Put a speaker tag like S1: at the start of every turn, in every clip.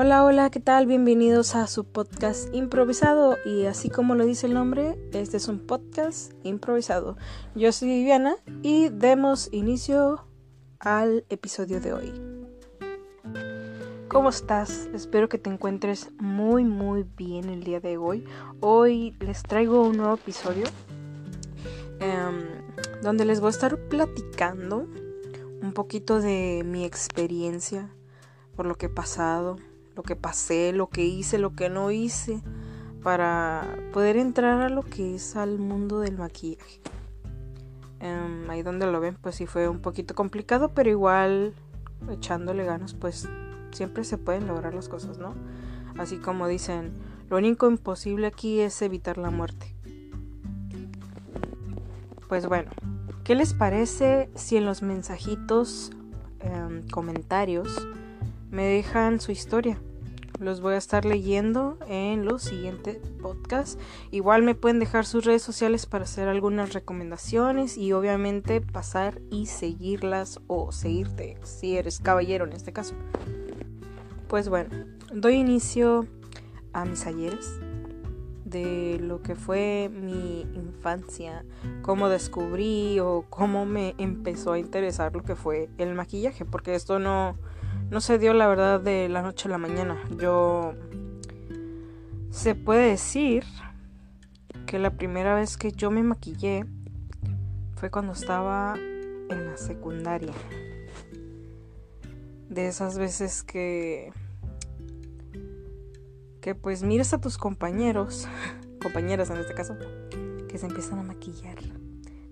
S1: Hola, hola, ¿qué tal? Bienvenidos a su podcast improvisado y así como lo dice el nombre, este es un podcast improvisado. Yo soy Viviana y demos inicio al episodio de hoy. ¿Cómo estás? Espero que te encuentres muy muy bien el día de hoy. Hoy les traigo un nuevo episodio em, donde les voy a estar platicando un poquito de mi experiencia por lo que he pasado, lo que pasé, lo que hice, lo que no hice, para poder entrar a lo que es al mundo del maquillaje. Em, ahí donde lo ven, pues sí fue un poquito complicado, pero igual echándole ganas, pues siempre se pueden lograr las cosas, ¿no? Así como dicen, lo único imposible aquí es evitar la muerte. Pues bueno, ¿qué les parece si en los mensajitos, em, comentarios, me dejan su historia? Los voy a estar leyendo en los siguientes podcasts. Igual me pueden dejar sus redes sociales para hacer algunas recomendaciones y obviamente pasar y seguirlas o seguirte si eres caballero en este caso. Pues bueno, doy inicio a mis ayeres de lo que fue mi infancia, cómo descubrí o cómo me empezó a interesar lo que fue el maquillaje, porque esto no no se dio la verdad de la noche a la mañana. Yo se puede decir que la primera vez que yo me maquillé fue cuando estaba en la secundaria. De esas veces que que pues miras a tus compañeros, compañeras en este caso, que se empiezan a maquillar.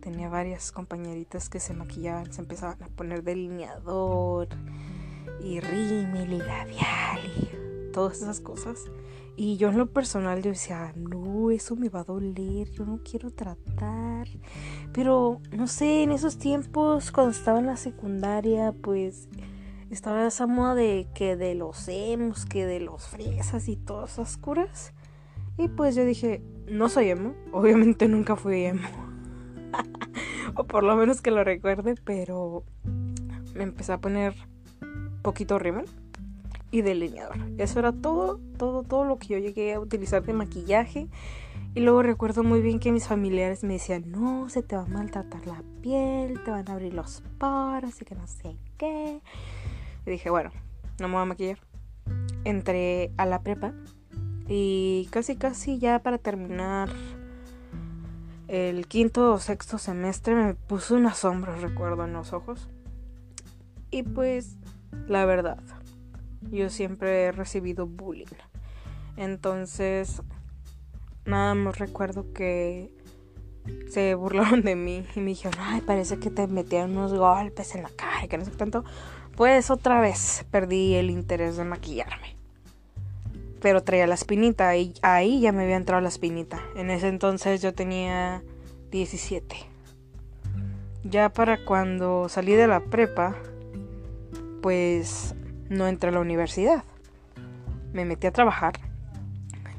S1: Tenía varias compañeritas que se maquillaban, se empezaban a poner delineador, y rímel y labial y todas esas cosas. Y yo en lo personal yo decía, no, eso me va a doler, yo no quiero tratar. Pero no sé, en esos tiempos cuando estaba en la secundaria, pues estaba esa moda de que de los emos, que de los fresas y todas esas curas. Y pues yo dije, no soy emo, obviamente nunca fui emo. o por lo menos que lo recuerde, pero me empecé a poner poquito rímel y delineador. Eso era todo, todo, todo lo que yo llegué a utilizar de maquillaje. Y luego recuerdo muy bien que mis familiares me decían, no, se te va a maltratar la piel, te van a abrir los poros y que no sé qué. Y dije, bueno, no me voy a maquillar. Entré a la prepa y casi, casi ya para terminar el quinto o sexto semestre me puso unas sombras, recuerdo, en los ojos. Y pues la verdad. Yo siempre he recibido bullying. Entonces, nada más recuerdo que se burlaron de mí y me dijeron, ay, parece que te metieron unos golpes en la cara que no sé qué tanto. Pues otra vez perdí el interés de maquillarme. Pero traía la espinita y ahí ya me había entrado la espinita. En ese entonces yo tenía 17. Ya para cuando salí de la prepa, pues no entré a la universidad. Me metí a trabajar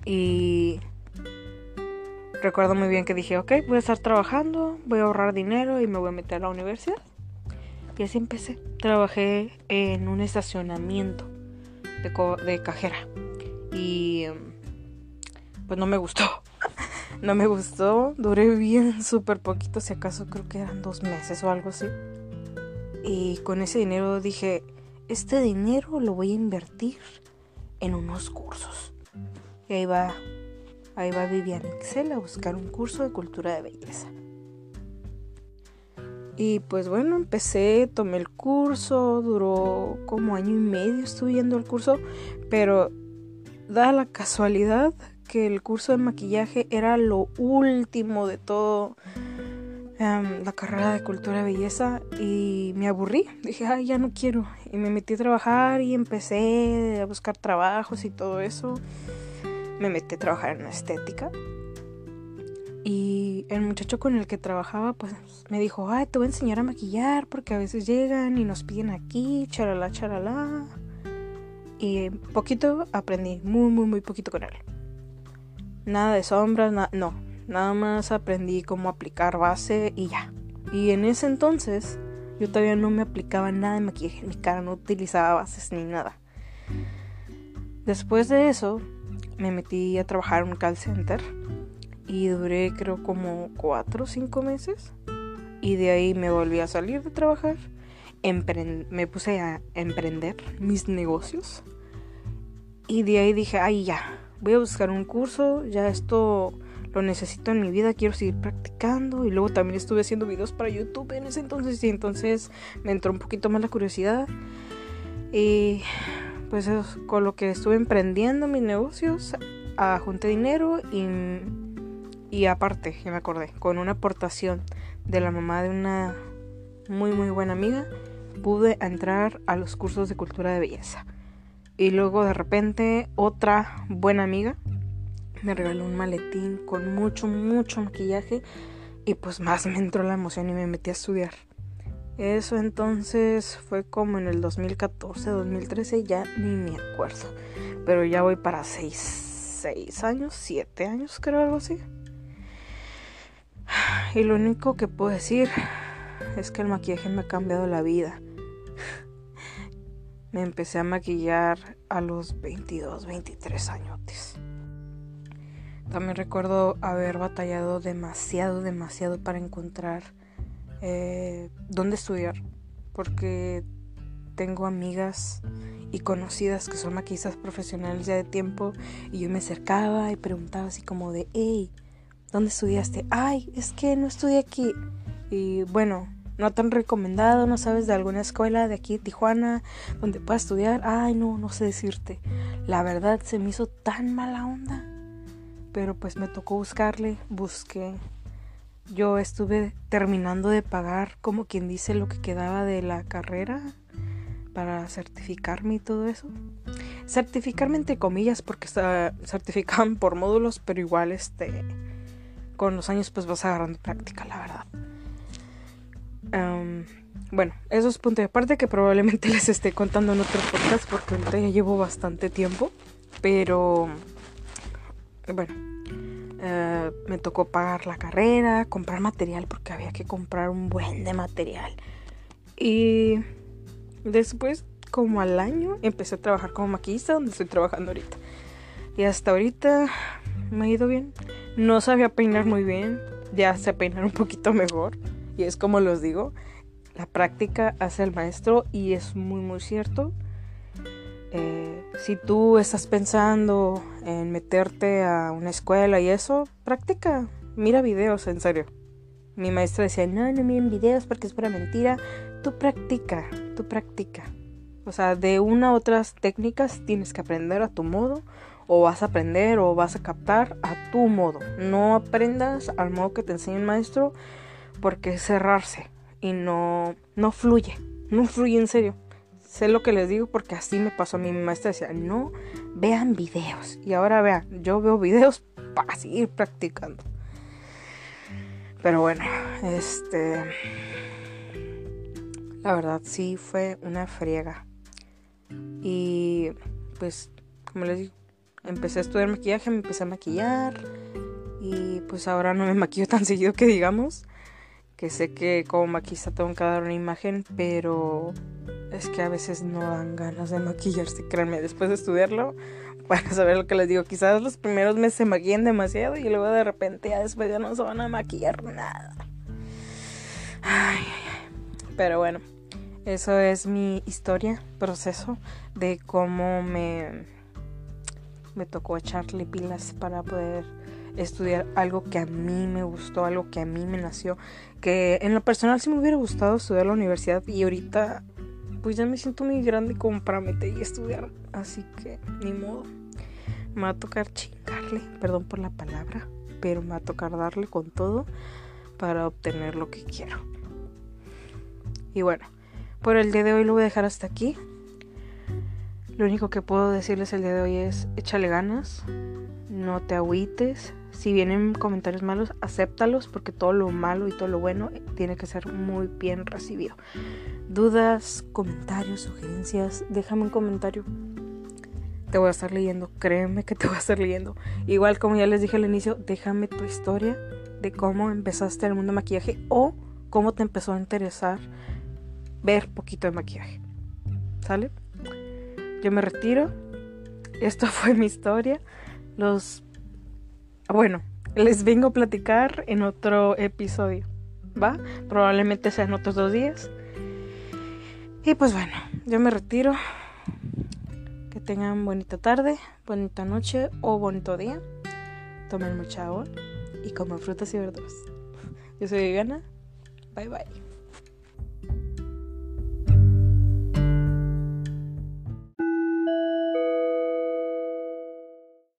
S1: y recuerdo muy bien que dije, ok, voy a estar trabajando, voy a ahorrar dinero y me voy a meter a la universidad. Y así empecé. Trabajé en un estacionamiento de, cajera. Y pues no me gustó. no me gustó. Duré bien súper poquito, si acaso creo que eran dos meses o algo así. Y con ese dinero dije, este dinero lo voy a invertir en unos cursos. Y ahí va, ahí va Vivian Excel a buscar un curso de cultura de belleza. Y pues bueno, empecé, tomé el curso, duró como año y medio estuve el curso, pero da la casualidad que el curso de maquillaje era lo último de todo Em, la carrera de cultura y belleza y me aburrí. Dije, ay, ya no quiero. Y me metí a trabajar y empecé a buscar trabajos y todo eso. Me metí a trabajar en estética. Y el muchacho con el que trabajaba, pues me dijo, ay, te voy a enseñar a maquillar porque a veces llegan y nos piden aquí, charalá, charalá. Y poquito aprendí, muy, muy, muy poquito con él. Nada de sombras, no, Nada más aprendí cómo aplicar base y ya. Y en ese entonces yo todavía no me aplicaba nada de maquillaje mi cara, no utilizaba bases ni nada. Después de eso, me metí a trabajar en un call center y duré creo como cuatro o cinco meses. Y de ahí me volví a salir de trabajar. me puse a emprender mis negocios. Y de ahí dije, ay ya, voy a buscar un curso, ya esto lo necesito en mi vida, quiero seguir practicando. Y luego también estuve haciendo videos para YouTube en ese entonces y entonces me entró un poquito más la curiosidad. Y pues con lo que estuve emprendiendo mis negocios, junté dinero y, y aparte, ya me acordé, con una aportación de la mamá de una muy muy buena amiga, pude entrar a los cursos de cultura de belleza. Y luego de repente otra buena amiga me regaló un maletín con mucho, mucho maquillaje y pues más me entró la emoción y me metí a estudiar. Eso entonces fue como en el 2014, 2013, ya ni me acuerdo. Pero ya voy para 6, 6 años, 7 años creo, algo así. Y lo único que puedo decir es que el maquillaje me ha cambiado la vida. Me empecé a maquillar a los 22, 23 años. También recuerdo haber batallado demasiado, demasiado para encontrar eh, dónde estudiar. Porque tengo amigas y conocidas que son maquillistas profesionales ya de tiempo y yo me acercaba y preguntaba así como de, hey, ¿dónde estudiaste? Ay, es que no estudié aquí. Y bueno, no tan recomendado, no sabes de alguna escuela de aquí Tijuana donde pueda estudiar. Ay, no, no sé decirte. La verdad se me hizo tan mala onda. Pero pues me tocó buscarle, busqué. Yo estuve terminando de pagar, como quien dice, lo que quedaba de la carrera para certificarme y todo eso. Certificarme entre comillas porque está, certificaban por módulos, pero igual este con los años pues vas agarrando práctica, la verdad bueno, eso es punto de parte que probablemente les esté contando en otro podcast porque ahorita ya llevo bastante tiempo. Pero bueno, eh, me tocó pagar la carrera, comprar material porque había que comprar un buen de material. Y después, como al año, empecé a trabajar como maquillista donde estoy trabajando ahorita. Y hasta ahorita me ha ido bien. No sabía peinar muy bien, ya sé peinar un poquito mejor. Y es como los digo, la práctica hace el maestro y es muy muy cierto. Eh, si tú estás pensando en meterte a una escuela y eso, práctica, mira videos, en serio. Mi maestra decía, no, no miren videos porque es pura mentira. Tú practica, tú practica. O sea, de una u otras técnicas tienes que aprender a tu modo, o vas a aprender o vas a captar a tu modo. No aprendas al modo que te enseña el maestro, porque es cerrarse y no, no fluye, no fluye en serio. Sé lo que les digo porque así me pasó a. Mi maestra decía, no vean videos. Y ahora vean, yo veo videos para seguir practicando. Pero bueno, este... La verdad sí fue una friega. Y pues, como les digo, empecé a estudiar maquillaje, me empecé a maquillar. Y pues ahora no me maquillo tan seguido que digamos que sé que como maquista tengo que dar una imagen, pero es que a veces no dan ganas de maquillarse, créanme, después de estudiarlo van a saber lo que les digo, quizás los primeros meses se maquillen demasiado y luego de repente ya después ya no se van a maquillar nada. Ay, Pero bueno, eso es mi historia, proceso de cómo me, me tocó echarle pilas para poder estudiar algo que a mí me gustó, algo que a mí me nació, que en lo personal sí me hubiera gustado estudiar la universidad y ahorita pues ya me siento muy grande como para meter y estudiar, así que ni modo. Me va a tocar chingarle, perdón por la palabra, pero me va a tocar darle con todo para obtener lo que quiero. Y bueno, por el día de hoy lo voy a dejar hasta aquí. Lo único que puedo decirles el día de hoy es échale ganas, no te agüites, si vienen comentarios malos, acéptalos porque todo lo malo y todo lo bueno tiene que ser muy bien recibido. Dudas, comentarios, sugerencias, déjame un comentario. Te voy a estar leyendo, créeme que te voy a estar leyendo. Igual como ya les dije al inicio, déjame tu historia de cómo empezaste el mundo de maquillaje o cómo te empezó a interesar ver poquito de maquillaje. ¿Sale? Yo me retiro esto fue mi historia. Los... Bueno, les vengo a platicar en otro episodio. ¿Va? Probablemente sean otros dos días. Y pues bueno, yo me retiro. Que tengan bonita tarde, bonita noche o bonito día. Tomen mucha agua y coman frutas y verduras. Yo soy Viviana. Bye bye.